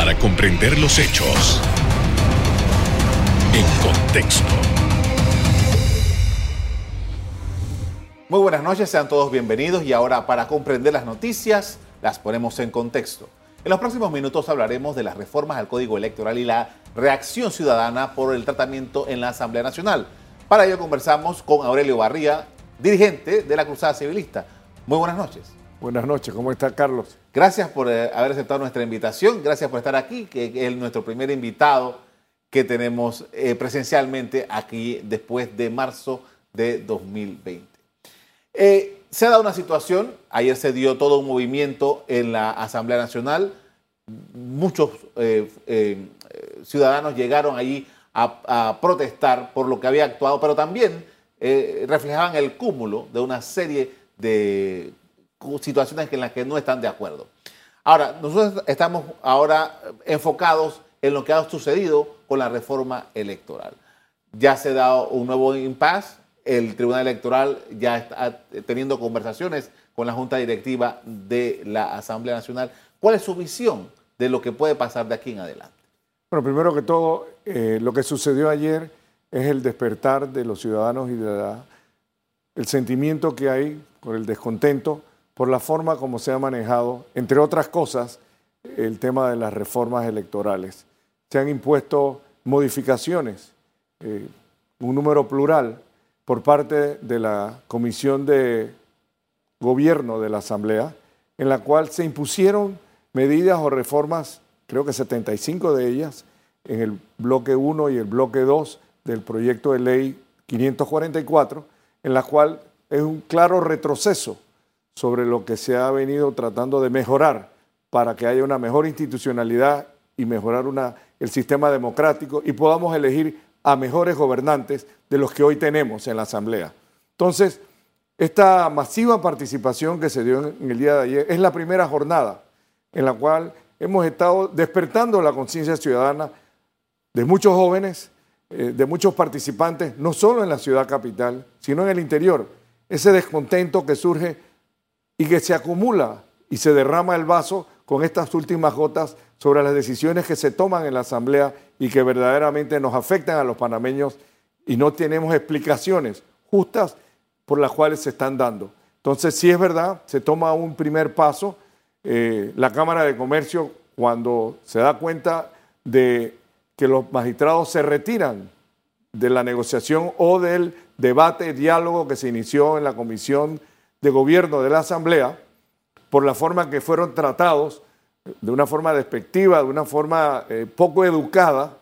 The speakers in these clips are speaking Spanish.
para comprender los hechos en contexto. Muy buenas noches, sean todos bienvenidos y ahora para comprender las noticias las ponemos en contexto. En los próximos minutos hablaremos de las reformas al Código Electoral y la reacción ciudadana por el tratamiento en la Asamblea Nacional. Para ello conversamos con Aurelio Barría, dirigente de la Cruzada Civilista. Muy buenas noches. Buenas noches, ¿cómo está Carlos? Gracias por eh, haber aceptado nuestra invitación, gracias por estar aquí, que es nuestro primer invitado que tenemos eh, presencialmente aquí después de marzo de 2020. Eh, se ha dado una situación, ayer se dio todo un movimiento en la Asamblea Nacional, muchos ciudadanos llegaron allí a, protestar por lo que había actuado, pero también reflejaban el cúmulo de una serie de situaciones en las que no están de acuerdo. Ahora, nosotros estamos ahora enfocados en lo que ha sucedido con la reforma electoral. Ya se ha dado un nuevo impasse, el Tribunal Electoral ya está teniendo conversaciones con la Junta Directiva de la Asamblea Nacional. ¿Cuál es su visión de lo que puede pasar de aquí en adelante? Bueno, primero que todo, eh, lo que sucedió ayer es el despertar de los ciudadanos y de el sentimiento que hay por el descontento por la forma como se ha manejado, entre otras cosas, el tema de las reformas electorales. Se han impuesto modificaciones, eh, un número plural, por parte de la Comisión de Gobierno de la Asamblea, en la cual se impusieron medidas o reformas, creo que 75 de ellas, en el bloque 1 y el bloque 2 del proyecto de ley 544, en la cual es un claro retroceso sobre lo que se ha venido tratando de mejorar para que haya una mejor institucionalidad y mejorar una, el sistema democrático y podamos elegir a mejores gobernantes de los que hoy tenemos en la Asamblea. Entonces, esta masiva participación que se dio en el día de ayer es la primera jornada en la cual hemos estado despertando la conciencia ciudadana de muchos jóvenes, eh, de muchos participantes, no solo en la ciudad capital, sino en el interior. Ese descontento que surge y que se acumula y se derrama el vaso con estas últimas gotas sobre las decisiones que se toman en la Asamblea y que verdaderamente nos afectan a los panameños y no tenemos explicaciones justas por las cuales se están dando. Entonces, si es verdad, se toma un primer paso. Eh, la Cámara de Comercio, cuando se da cuenta de que los magistrados se retiran de la negociación o del debate, diálogo que se inició en la Comisión de gobierno de la Asamblea, por la forma que fueron tratados, de una forma despectiva, de una forma eh, poco educada,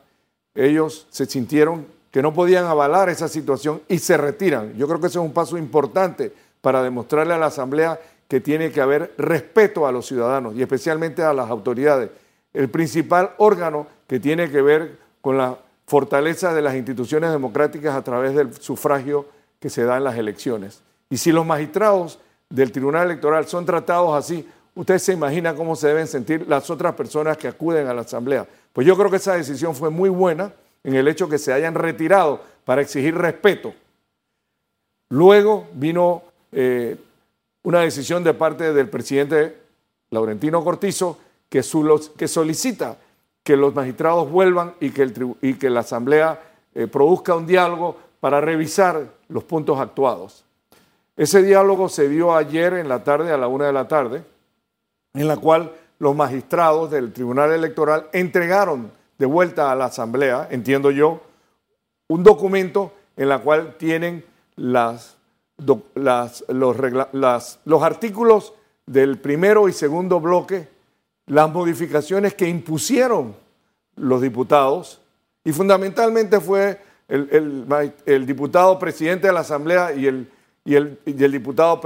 ellos se sintieron que no podían avalar esa situación y se retiran. Yo creo que ese es un paso importante para demostrarle a la Asamblea que tiene que haber respeto a los ciudadanos y especialmente a las autoridades. El principal órgano que tiene que ver con la fortaleza de las instituciones democráticas a través del sufragio que se da en las elecciones. Y si los magistrados del Tribunal Electoral son tratados así, usted se imagina cómo se deben sentir las otras personas que acuden a la Asamblea. Pues yo creo que esa decisión fue muy buena en el hecho que se hayan retirado para exigir respeto. Luego vino eh, una decisión de parte del presidente Laurentino Cortizo que, solicita que los magistrados vuelvan y que, y que la Asamblea eh, produzca un diálogo para revisar los puntos actuados. Ese diálogo se dio ayer en la tarde, a la una de la tarde, en la cual los magistrados del Tribunal Electoral entregaron de vuelta a la Asamblea, entiendo yo, un documento en la cual tienen las, los, los artículos del primero y segundo bloque, las modificaciones que impusieron los diputados, y fundamentalmente fue el, el diputado presidente de la Asamblea y el y el, diputado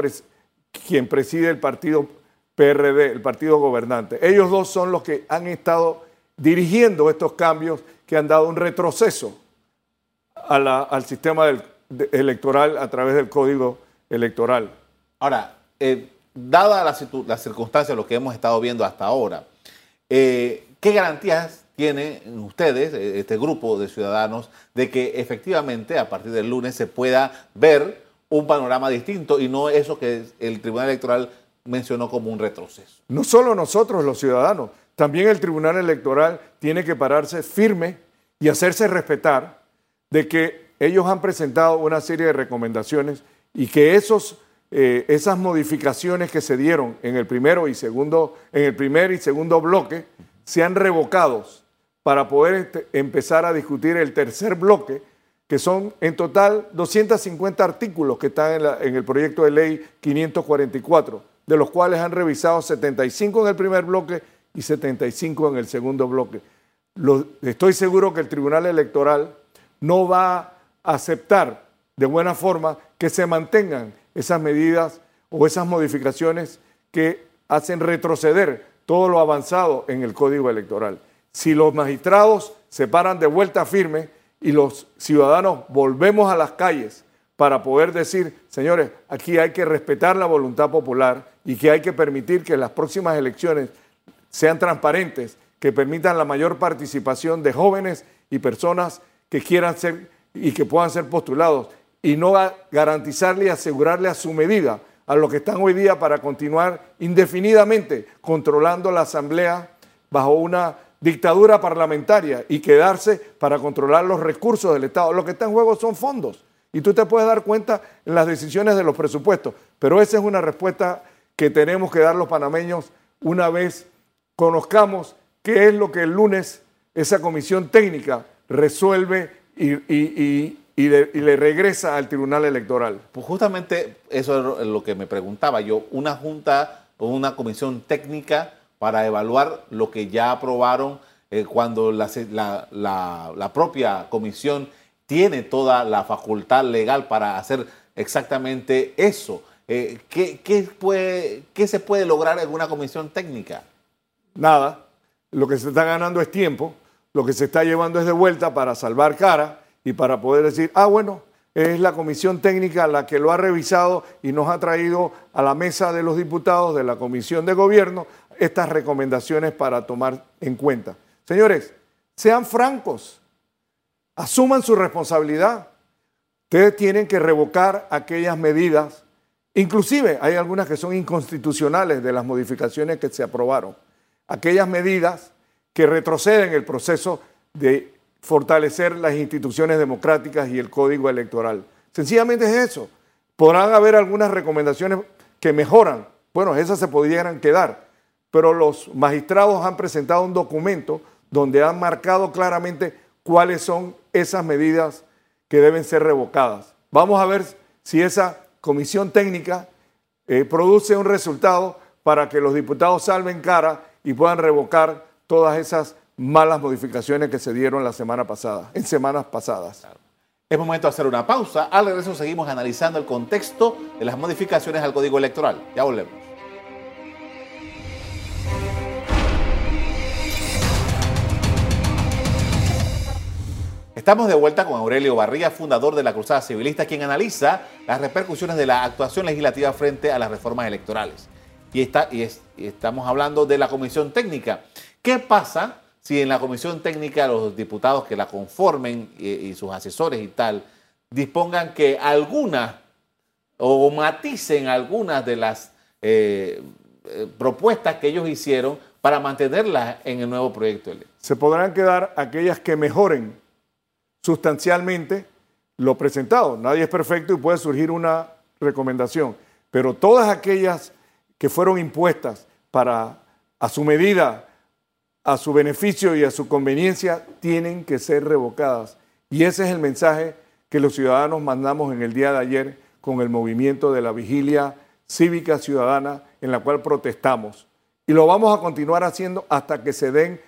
quien preside el partido PRD, el partido gobernante. Ellos dos son los que han estado dirigiendo estos cambios que han dado un retroceso al sistema electoral a través del código electoral. Ahora, eh, dada las la circunstancias, lo que hemos estado viendo hasta ahora, eh, ¿qué garantías tienen ustedes, este grupo de ciudadanos, de que efectivamente a partir del lunes se pueda ver un panorama distinto y no eso que el Tribunal Electoral mencionó como un retroceso. No solo nosotros los ciudadanos, también el Tribunal Electoral tiene que pararse firme y hacerse respetar de que ellos han presentado una serie de recomendaciones y que esos, eh, esas modificaciones que se dieron en el primero y segundo, en el primer y segundo bloque sean revocados para poder este, empezar a discutir el tercer bloque, que son en total 250 artículos que están en, en el proyecto de ley 544, de los cuales han revisado 75 en el primer bloque y 75 en el segundo bloque. estoy seguro que el Tribunal Electoral no va a aceptar de buena forma que se mantengan esas medidas o esas modificaciones que hacen retroceder todo lo avanzado en el código electoral. Si los magistrados se paran de vuelta firme y los ciudadanos volvemos a las calles para poder decir, señores, aquí hay que respetar la voluntad popular y que hay que permitir que las próximas elecciones sean transparentes, que permitan la mayor participación de jóvenes y personas que quieran ser y que puedan ser postulados y no garantizarle y asegurarle a su medida a los que están hoy día para continuar indefinidamente controlando la Asamblea bajo una dictadura parlamentaria y quedarse para controlar los recursos del Estado. Lo que está en juego son fondos y tú te puedes dar cuenta en las decisiones de los presupuestos, pero esa es una respuesta que tenemos que dar los panameños una vez conozcamos qué es lo que el lunes esa comisión técnica resuelve y, le, regresa al Tribunal Electoral. Pues justamente eso es lo que me preguntaba yo, una junta o una comisión técnica para evaluar lo que ya aprobaron eh, cuando la, propia comisión tiene toda la facultad legal para hacer exactamente eso. Eh, ¿qué, ¿Qué se puede lograr en una comisión técnica? nada. Lo que se está ganando es tiempo, lo que se está llevando es de vuelta para salvar cara y para poder decir, ah, bueno, es la comisión técnica la que lo ha revisado y nos ha traído a la mesa de los diputados de la comisión de gobierno estas recomendaciones para tomar en cuenta. Señores, sean francos, asuman su responsabilidad. Ustedes tienen que revocar aquellas medidas, inclusive hay algunas que son inconstitucionales de las modificaciones que se aprobaron aquellas medidas que retroceden el proceso de fortalecer las instituciones democráticas y el código electoral. Sencillamente es eso. Podrán haber algunas recomendaciones que mejoran. Bueno, esas se pudieran quedar, pero los magistrados han presentado un documento donde han marcado claramente cuáles son esas medidas que deben ser revocadas. Vamos a ver si esa comisión técnica eh, produce un resultado para que los diputados salven cara y puedan revocar todas esas malas modificaciones que se dieron la semana pasada, en semanas pasadas. Es momento de hacer una pausa. Al regreso seguimos analizando el contexto de las modificaciones al Código Electoral. Ya volvemos. Estamos de vuelta con Aurelio Barría, fundador de la Cruzada Civilista, quien analiza las repercusiones de la actuación legislativa frente a las reformas electorales y, estamos hablando de la comisión técnica. ¿Qué pasa si en la comisión técnica los diputados que la conformen y, sus asesores y tal dispongan que algunas o maticen algunas de las eh, eh, propuestas que ellos hicieron para mantenerlas en el nuevo proyecto de ley? Se podrán quedar aquellas que mejoren sustancialmente lo presentado. Nadie es perfecto y puede surgir una recomendación, pero todas aquellas que fueron impuestas para a su medida, a su beneficio y a su conveniencia, tienen que ser revocadas. Y ese es el mensaje que los ciudadanos mandamos en el día de ayer con el movimiento de la vigilia cívica ciudadana en la cual protestamos. Y lo vamos a continuar haciendo hasta que se den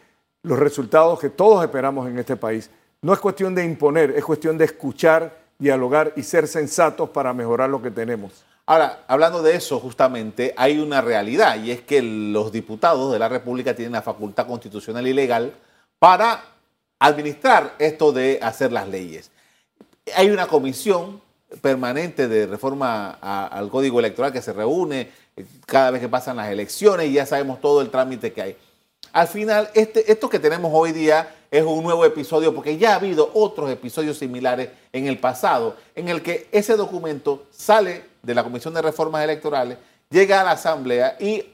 los resultados que todos esperamos en este país. No es cuestión de imponer, es cuestión de escuchar, dialogar y ser sensatos para mejorar lo que tenemos. Ahora, hablando de eso, justamente, hay una realidad y es que los diputados de la República tienen la facultad constitucional y legal para administrar esto de hacer las leyes. Hay una comisión permanente de reforma al Código Electoral que se reúne eh, cada vez que pasan las elecciones y ya sabemos todo el trámite que hay. Al final, este, esto que tenemos hoy día es un nuevo episodio porque ya ha habido otros episodios similares en el pasado en el que ese documento sale de la Comisión de Reformas Electorales, llega a la Asamblea y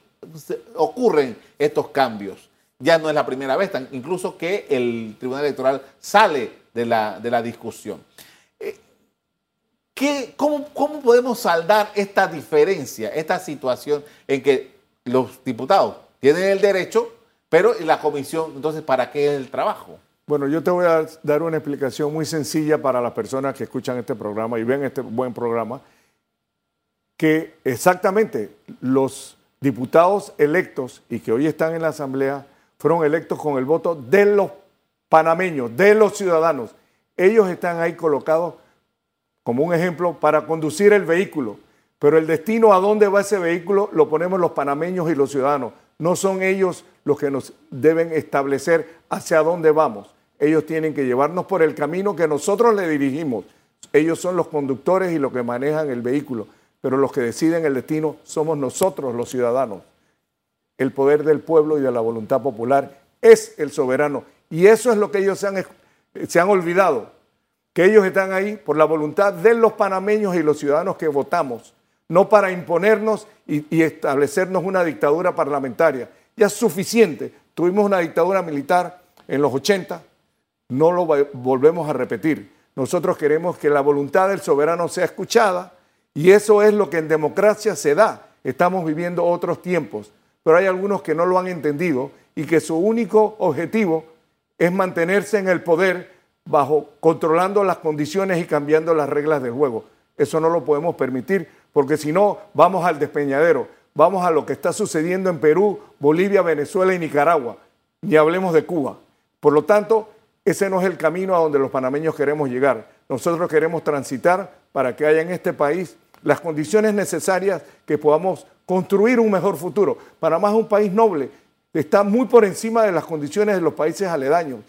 ocurren estos cambios. ya no es la primera vez, incluso que el Tribunal Electoral sale de la, de la discusión. Eh, ¿qué, cómo, ¿Cómo podemos saldar esta diferencia, esta situación en que los diputados tienen el derecho, pero la comisión, entonces, ¿para qué es el trabajo? Bueno, yo te voy a dar una explicación muy sencilla para las personas que escuchan este programa y ven este buen programa, que exactamente los diputados electos y que hoy están en la Asamblea fueron electos con el voto de los panameños, de los ciudadanos. Ellos están ahí colocados como un ejemplo para conducir el vehículo, pero el destino a dónde va ese vehículo lo ponemos los panameños y los ciudadanos. No son ellos los que nos deben establecer hacia dónde vamos. Ellos tienen que llevarnos por el camino que nosotros le dirigimos. Ellos son los conductores y los que manejan el vehículo, pero los que deciden el destino somos nosotros, los ciudadanos el poder del pueblo y de la voluntad popular es el soberano. Y eso es lo que ellos se han, se han olvidado, que ellos están ahí por la voluntad de los panameños y los ciudadanos que votamos, no para imponernos y, y establecernos una dictadura parlamentaria. Ya es suficiente. Tuvimos una dictadura militar en los 80, no lo volvemos a repetir. Nosotros queremos que la voluntad del soberano sea escuchada y eso es lo que en democracia se da. Estamos viviendo otros tiempos pero hay algunos que no lo han entendido y que su único objetivo es mantenerse en el poder bajo controlando las condiciones y cambiando las reglas del juego. Eso no lo podemos permitir porque si no vamos al despeñadero, vamos a lo que está sucediendo en Perú, Bolivia, Venezuela y Nicaragua, ni hablemos de Cuba. Por lo tanto, ese no es el camino a donde los panameños queremos llegar. Nosotros queremos transitar para que haya en este país las condiciones necesarias que podamos construir un mejor futuro. Panamá es un país noble, está muy por encima de las condiciones de los países aledaños.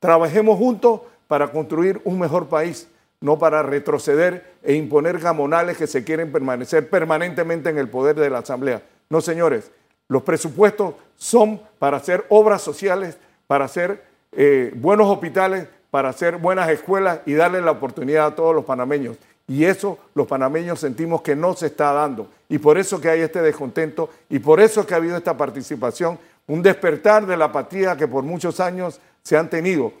Trabajemos juntos para construir un mejor país, no para retroceder e imponer gamonales que se quieren permanecer permanentemente en el poder de la Asamblea. No, señores, los presupuestos son para hacer obras sociales, para hacer eh, buenos hospitales, para hacer buenas escuelas y darle la oportunidad a todos los panameños. Y eso los panameños sentimos que no se está dando. Y por eso que hay este descontento y por eso que ha habido esta participación, un despertar de la apatía que por muchos años se han tenido.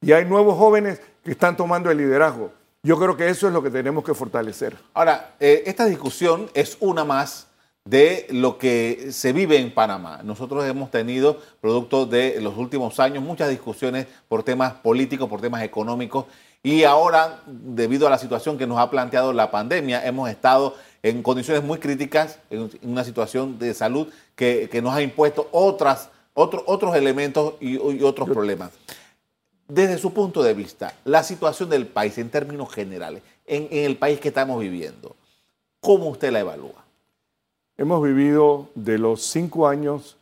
Y hay nuevos jóvenes que están tomando el liderazgo. Yo creo que eso es lo que tenemos que fortalecer. Ahora, eh, esta discusión es una más de lo que se vive en Panamá. Nosotros hemos tenido, producto de los últimos años, muchas discusiones por temas políticos, por temas económicos, y ahora, debido a la situación que nos ha planteado la pandemia, hemos estado en condiciones muy críticas, en una situación de salud que, nos ha impuesto otras, otros elementos y, otros problemas. Desde su punto de vista, la situación del país en términos generales, en, el país que estamos viviendo, ¿cómo usted la evalúa? Hemos vivido de los cinco años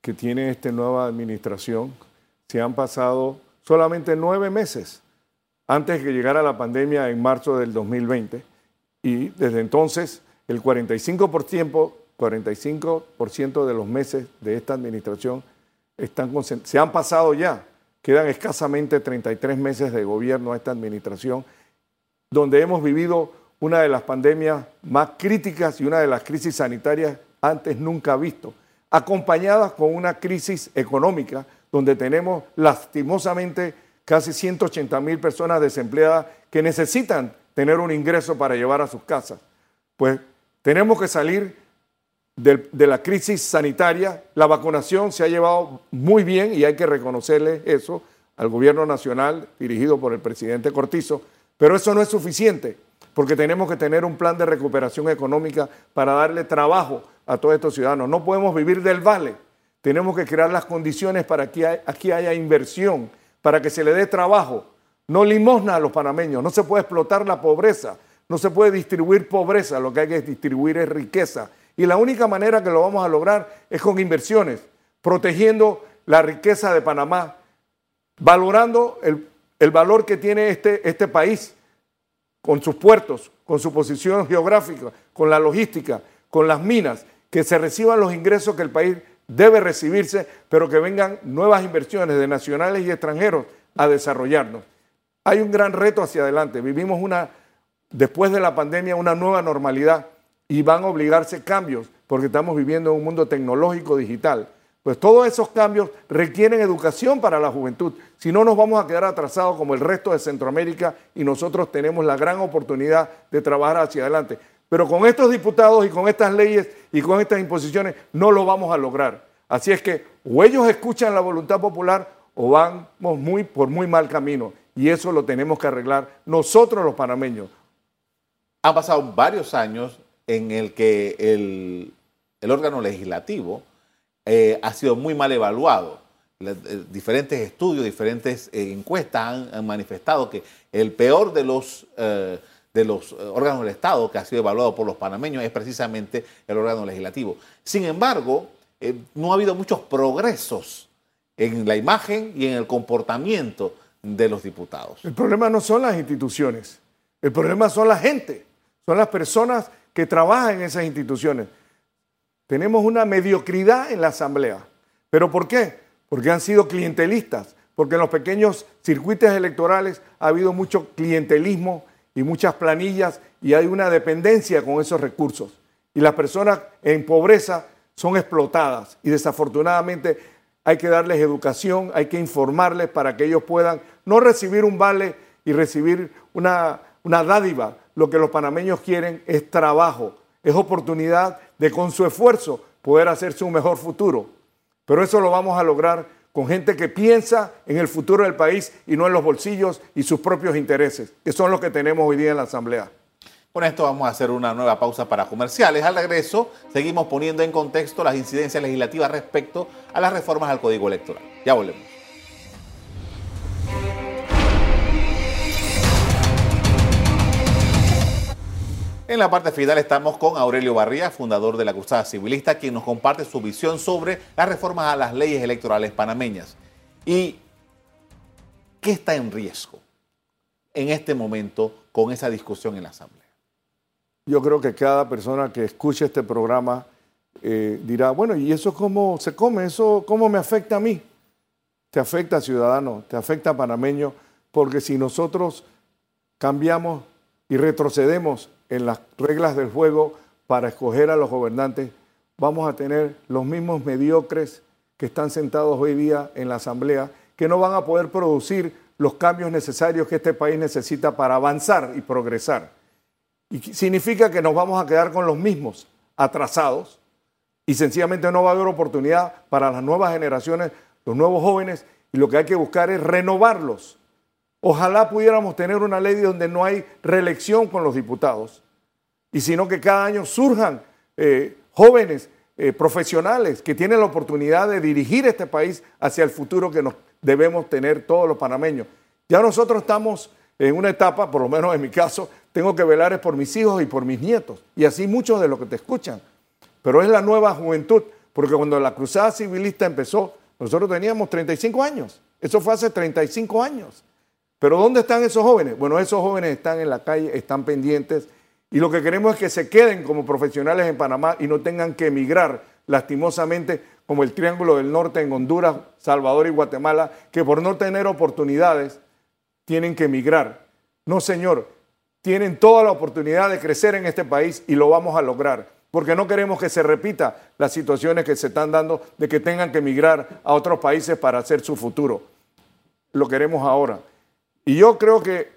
que tiene esta nueva administración, se han pasado solamente nueve meses antes de que llegara la pandemia en marzo del 2020. Y desde entonces, el 45%, 45 de los meses de esta administración están se han pasado ya. Quedan escasamente 33 meses de gobierno a esta administración, donde hemos vivido una de las pandemias más críticas y una de las crisis sanitarias antes nunca visto, acompañadas con una crisis económica, donde tenemos lastimosamente casi 180 mil personas desempleadas que necesitan tener un ingreso para llevar a sus casas. Pues tenemos que salir de, la crisis sanitaria. La vacunación se ha llevado muy bien y hay que reconocerle eso al gobierno nacional dirigido por el presidente Cortizo, pero eso no es suficiente porque tenemos que tener un plan de recuperación económica para darle trabajo a todos estos ciudadanos. No podemos vivir del vale, tenemos que crear las condiciones para que aquí haya inversión para que se le dé trabajo, no limosna a los panameños, no se puede explotar la pobreza, no se puede distribuir pobreza, lo que hay que distribuir es riqueza. Y la única manera que lo vamos a lograr es con inversiones, protegiendo la riqueza de Panamá, valorando el, valor que tiene este, este país con sus puertos, con su posición geográfica, con la logística, con las minas, que se reciban los ingresos que el país debe recibirse, pero que vengan nuevas inversiones de nacionales y extranjeros a desarrollarnos. Hay un gran reto hacia adelante. Vivimos una, después de la pandemia, una nueva normalidad y van a obligarse cambios porque estamos viviendo en un mundo tecnológico digital, Pues todos esos cambios requieren educación para la juventud. Si no, nos vamos a quedar atrasados como el resto de Centroamérica y nosotros tenemos la gran oportunidad de trabajar hacia adelante. Pero con estos diputados y con estas leyes y con estas imposiciones no lo vamos a lograr. Así es que o ellos escuchan la voluntad popular o vamos muy, por muy mal camino. Y eso lo tenemos que arreglar nosotros los panameños. Han pasado varios años en el que el, el órgano legislativo eh, ha sido muy mal evaluado. Eh, diferentes estudios, diferentes eh, encuestas han, manifestado que el peor de los, de los órganos del Estado que ha sido evaluado por los panameños es precisamente el órgano legislativo. Sin embargo, no ha habido muchos progresos en la imagen y en el comportamiento de los diputados. El problema no son las instituciones, el problema son la gente, son las personas que trabajan en esas instituciones. Tenemos una mediocridad en la Asamblea. ¿Pero por qué? Porque han sido clientelistas, porque en los pequeños circuitos electorales ha habido mucho clientelismo y muchas planillas y hay una dependencia con esos recursos. Y las personas en pobreza son explotadas y desafortunadamente hay que darles educación, hay que informarles para que ellos puedan no recibir un vale y recibir una, una dádiva. Lo que los panameños quieren es trabajo, es oportunidad de con su esfuerzo poder hacerse un mejor futuro. Pero eso lo vamos a lograr con gente que piensa en el futuro del país y no en los bolsillos y sus propios intereses, que son los que tenemos hoy día en la Asamblea. Con esto vamos a hacer una nueva pausa para comerciales. Al regreso, seguimos poniendo en contexto las incidencias legislativas respecto a las reformas al Código Electoral. Ya volvemos. En la parte final estamos con Aurelio Barría, fundador de la Cruzada Civilista, quien nos comparte su visión sobre las reformas a las leyes electorales panameñas. ¿Y qué está en riesgo en este momento con esa discusión en la Asamblea? Yo creo que cada persona que escuche este programa eh, dirá, bueno, ¿y eso cómo se come? ¿Eso cómo me afecta a mí? Te afecta, ciudadano, te afecta, panameño, porque si nosotros cambiamos y retrocedemos en las reglas del juego para escoger a los gobernantes, vamos a tener los mismos mediocres que están sentados hoy día en la Asamblea, que no van a poder producir los cambios necesarios que este país necesita para avanzar y progresar. Y significa que nos vamos a quedar con los mismos, atrasados, y sencillamente no va a haber oportunidad para las nuevas generaciones, los nuevos jóvenes, y lo que hay que buscar es renovarlos Ojalá pudiéramos tener una ley donde no hay reelección con los diputados, y sino que cada año surjan eh, jóvenes eh, profesionales que tienen la oportunidad de dirigir este país hacia el futuro que nos debemos tener todos los panameños. Ya nosotros estamos en una etapa, por lo menos en mi caso, tengo que velar por mis hijos y por mis nietos, y así muchos de los que te escuchan. Pero es la nueva juventud, porque cuando la cruzada civilista empezó, nosotros teníamos 35 años. Eso fue hace 35 años. Pero ¿dónde están esos jóvenes? Bueno, esos jóvenes están en la calle, están pendientes y lo que queremos es que se queden como profesionales en Panamá y no tengan que emigrar lastimosamente como el Triángulo del Norte en Honduras, Salvador y Guatemala, que por no tener oportunidades tienen que emigrar. No, señor, tienen toda la oportunidad de crecer en este país y lo vamos a lograr, porque no queremos que se repita las situaciones que se están dando de que tengan que emigrar a otros países para hacer su futuro. Lo queremos ahora. Y yo creo que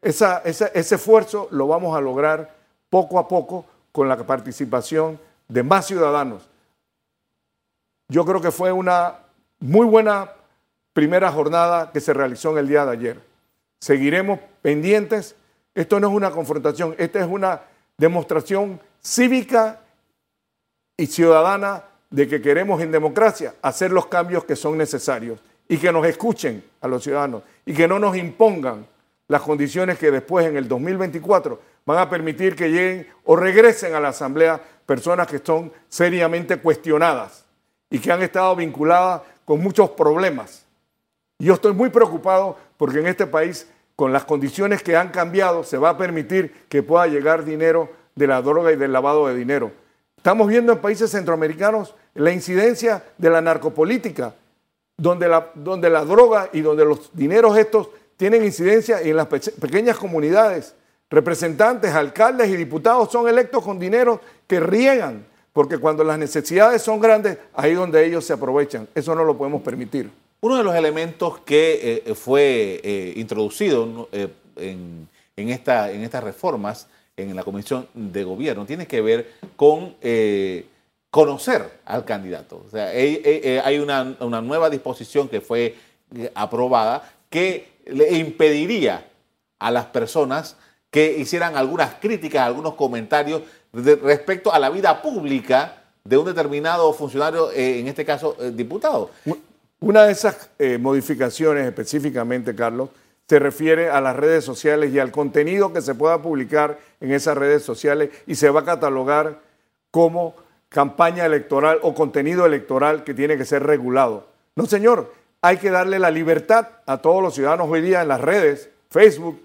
ese esfuerzo lo vamos a lograr poco a poco con la participación de más ciudadanos. Yo creo que fue una muy buena primera jornada que se realizó en el día de ayer. Seguiremos pendientes. Esto no es una confrontación, esta es una demostración cívica y ciudadana de que queremos en democracia hacer los cambios que son necesarios y que nos escuchen a los ciudadanos y que no nos impongan las condiciones que después en el 2024 van a permitir que lleguen o regresen a la Asamblea personas que son seriamente cuestionadas y que han estado vinculadas con muchos problemas. Yo estoy muy preocupado porque en este país, con las condiciones que han cambiado, se va a permitir que pueda llegar dinero de la droga y del lavado de dinero. Estamos viendo en países centroamericanos la incidencia de la narcopolítica donde la, donde droga y donde los dineros estos tienen incidencia en las pequeñas comunidades. Representantes, alcaldes y diputados son electos con dinero que riegan porque cuando las necesidades son grandes, ahí donde ellos se aprovechan. Eso no lo podemos permitir. Uno de los elementos que eh, fue eh, introducido eh, en, esta, en estas reformas en la Comisión de Gobierno tiene que ver con conocer al candidato. O sea, hay una, una nueva disposición que fue aprobada que le impediría a las personas que hicieran algunas críticas, algunos comentarios respecto a la vida pública de un determinado funcionario, eh, en este caso eh, diputado. Una de esas eh, modificaciones específicamente, Carlos, se refiere a las redes sociales y al contenido que se pueda publicar en esas redes sociales y se va a catalogar como campaña electoral o contenido electoral que tiene que ser regulado. No, señor, hay que darle la libertad a todos los ciudadanos hoy día en las redes, Facebook,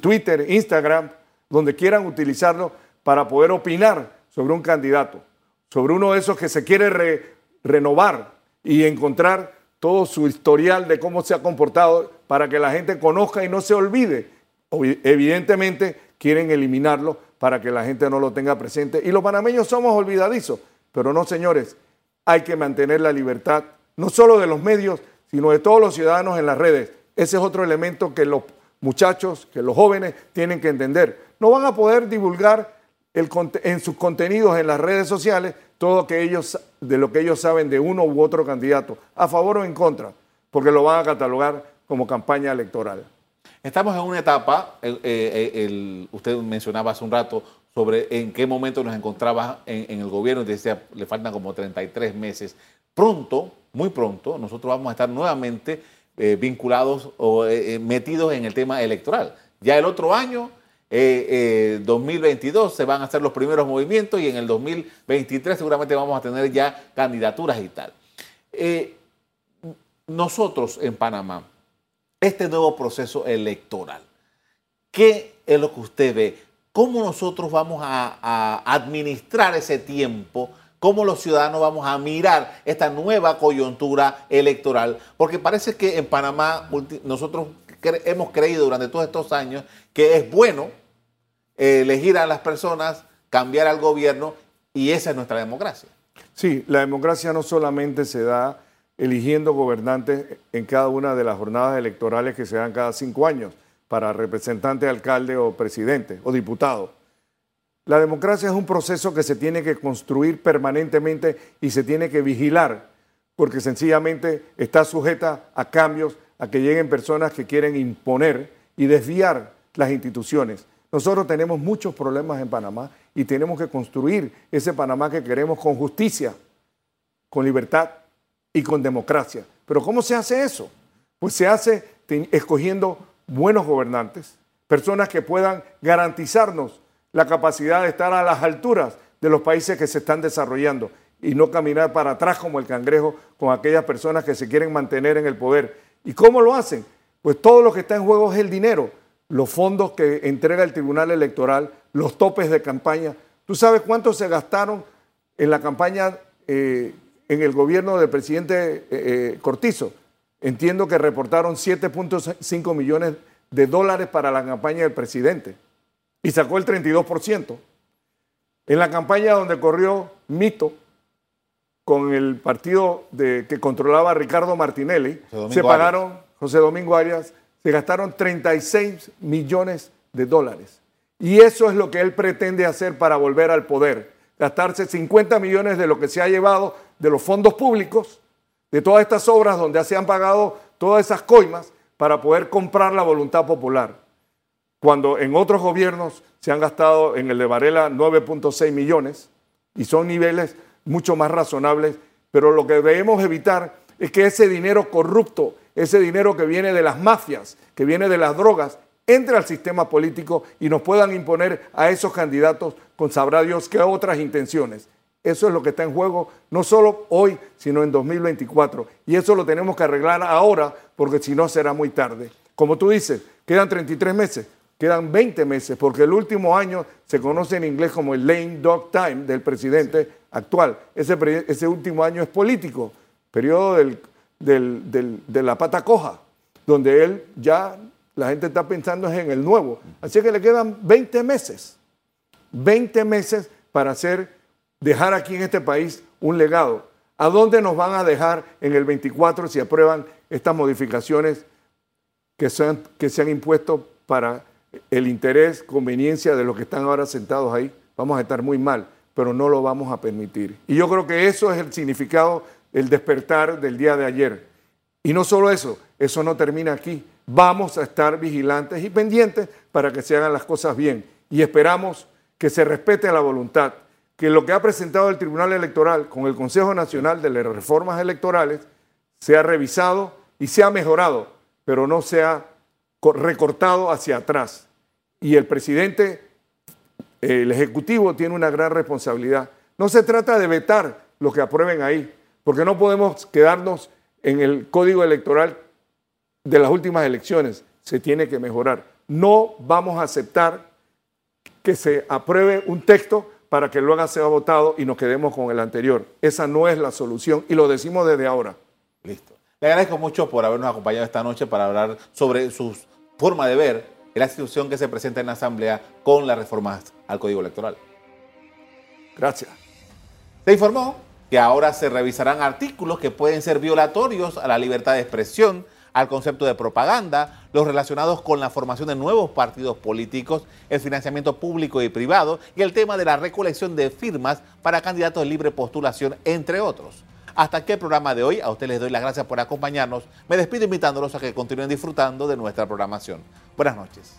Twitter, Instagram, donde quieran utilizarlo para poder opinar sobre un candidato, sobre uno de esos que se quiere renovar y encontrar todo su historial de cómo se ha comportado para que la gente conozca y no se olvide. Evidentemente quieren eliminarlo para que la gente no lo tenga presente. Y los panameños somos olvidadizos, pero no, señores, hay que mantener la libertad, no solo de los medios, sino de todos los ciudadanos en las redes. Ese es otro elemento que los muchachos, que los jóvenes tienen que entender. No van a poder divulgar en sus contenidos en las redes sociales todo que ellos, de lo que ellos saben de uno u otro candidato, a favor o en contra, porque lo van a catalogar como campaña electoral. Estamos en una etapa, eh, usted mencionaba hace un rato sobre en qué momento nos encontraba en, el gobierno y decía, le faltan como 33 meses. Pronto, muy pronto, nosotros vamos a estar nuevamente eh, vinculados o eh, metidos en el tema electoral. Ya el otro año 2022 eh, se van a hacer los primeros movimientos y en el 2023 seguramente vamos a tener ya candidaturas y tal. Eh, nosotros en Panamá, este nuevo proceso electoral, ¿qué es lo que usted ve? ¿Cómo nosotros vamos a, administrar ese tiempo? ¿Cómo los ciudadanos vamos a mirar esta nueva coyuntura electoral? Porque parece que en Panamá nosotros hemos creído durante todos estos años que es bueno elegir a las personas, cambiar al gobierno y esa es nuestra democracia. Sí, la democracia no solamente se da eligiendo gobernantes en cada una de las jornadas electorales que se dan cada cinco años para representante, alcalde o presidente o diputado. La democracia es un proceso que se tiene que construir permanentemente y se tiene que vigilar, porque sencillamente está sujeta a cambios, a que lleguen personas que quieren imponer y desviar las instituciones. Nosotros tenemos muchos problemas en Panamá y tenemos que construir ese Panamá que queremos con justicia, con libertad y con democracia. Pero ¿cómo se hace eso? Pues se hace escogiendo buenos gobernantes, personas que puedan garantizarnos la capacidad de estar a las alturas de los países que se están desarrollando y no caminar para atrás como el cangrejo con aquellas personas que se quieren mantener en el poder. ¿Y cómo lo hacen? Pues todo lo que está en juego es el dinero los fondos que entrega el Tribunal Electoral, los topes de campaña. ¿Tú sabes cuánto se gastaron en la campaña eh, en el gobierno del presidente eh, eh, Cortizo? Entiendo que reportaron 7.5 millones de dólares para la campaña del presidente y sacó el 32%. En la campaña donde corrió Mito con el partido de, que controlaba Ricardo Martinelli, se pagaron, José Domingo Arias, se gastaron 36 millones de dólares. Y eso es lo que él pretende hacer para volver al poder. Gastarse 50 millones de lo que se ha llevado de los fondos públicos, de todas estas obras donde se han pagado todas esas coimas para poder comprar la voluntad popular. Cuando en otros gobiernos se han gastado en el de Varela 9.6 millones y son niveles mucho más razonables, pero lo que debemos evitar es que ese dinero corrupto ese dinero que viene de las mafias, que viene de las drogas, entre al sistema político y nos puedan imponer a esos candidatos con sabrá Dios qué otras intenciones. Eso es lo que está en juego, no solo hoy, sino en 2024. Y eso lo tenemos que arreglar ahora, porque si no será muy tarde. Como tú dices, quedan 33 meses, quedan 20 meses, porque el último año se conoce en inglés como el lame dog time del presidente actual. Ese, ese último año es político, periodo del de la pata coja, donde él ya la gente está pensando en el nuevo. Así que le quedan 20 meses, 20 meses para hacer dejar aquí en este país un legado. ¿A dónde nos van a dejar en el 24 si aprueban estas modificaciones que se han, impuesto para el interés, conveniencia de los que están ahora sentados ahí? Vamos a estar muy mal, pero no lo vamos a permitir. Y yo creo que eso es el significado, el despertar del día de ayer. Y no solo eso, eso no termina aquí. Vamos a estar vigilantes y pendientes para que se hagan las cosas bien. Y esperamos que se respete la voluntad, que lo que ha presentado el Tribunal Electoral con el Consejo Nacional de las Reformas Electorales sea revisado y sea mejorado, pero no sea recortado hacia atrás. Y el presidente, el Ejecutivo, tiene una gran responsabilidad. No se trata de vetar lo que aprueben ahí, porque no podemos quedarnos en el código electoral de las últimas elecciones. Se tiene que mejorar. No vamos a aceptar que se apruebe un texto para que luego sea votado y nos quedemos con el anterior. Esa no es la solución y lo decimos desde ahora. Listo. Le agradezco mucho por habernos acompañado esta noche para hablar sobre su forma de ver la situación que se presenta en la Asamblea con las reformas al Código Electoral. Gracias. Se informó que ahora se revisarán artículos que pueden ser violatorios a la libertad de expresión, al concepto de propaganda, los relacionados con la formación de nuevos partidos políticos, el financiamiento público y privado y el tema de la recolección de firmas para candidatos de libre postulación, entre otros. Hasta aquí el programa de hoy. A ustedes les doy las gracias por acompañarnos. Me despido invitándolos a que continúen disfrutando de nuestra programación. Buenas noches.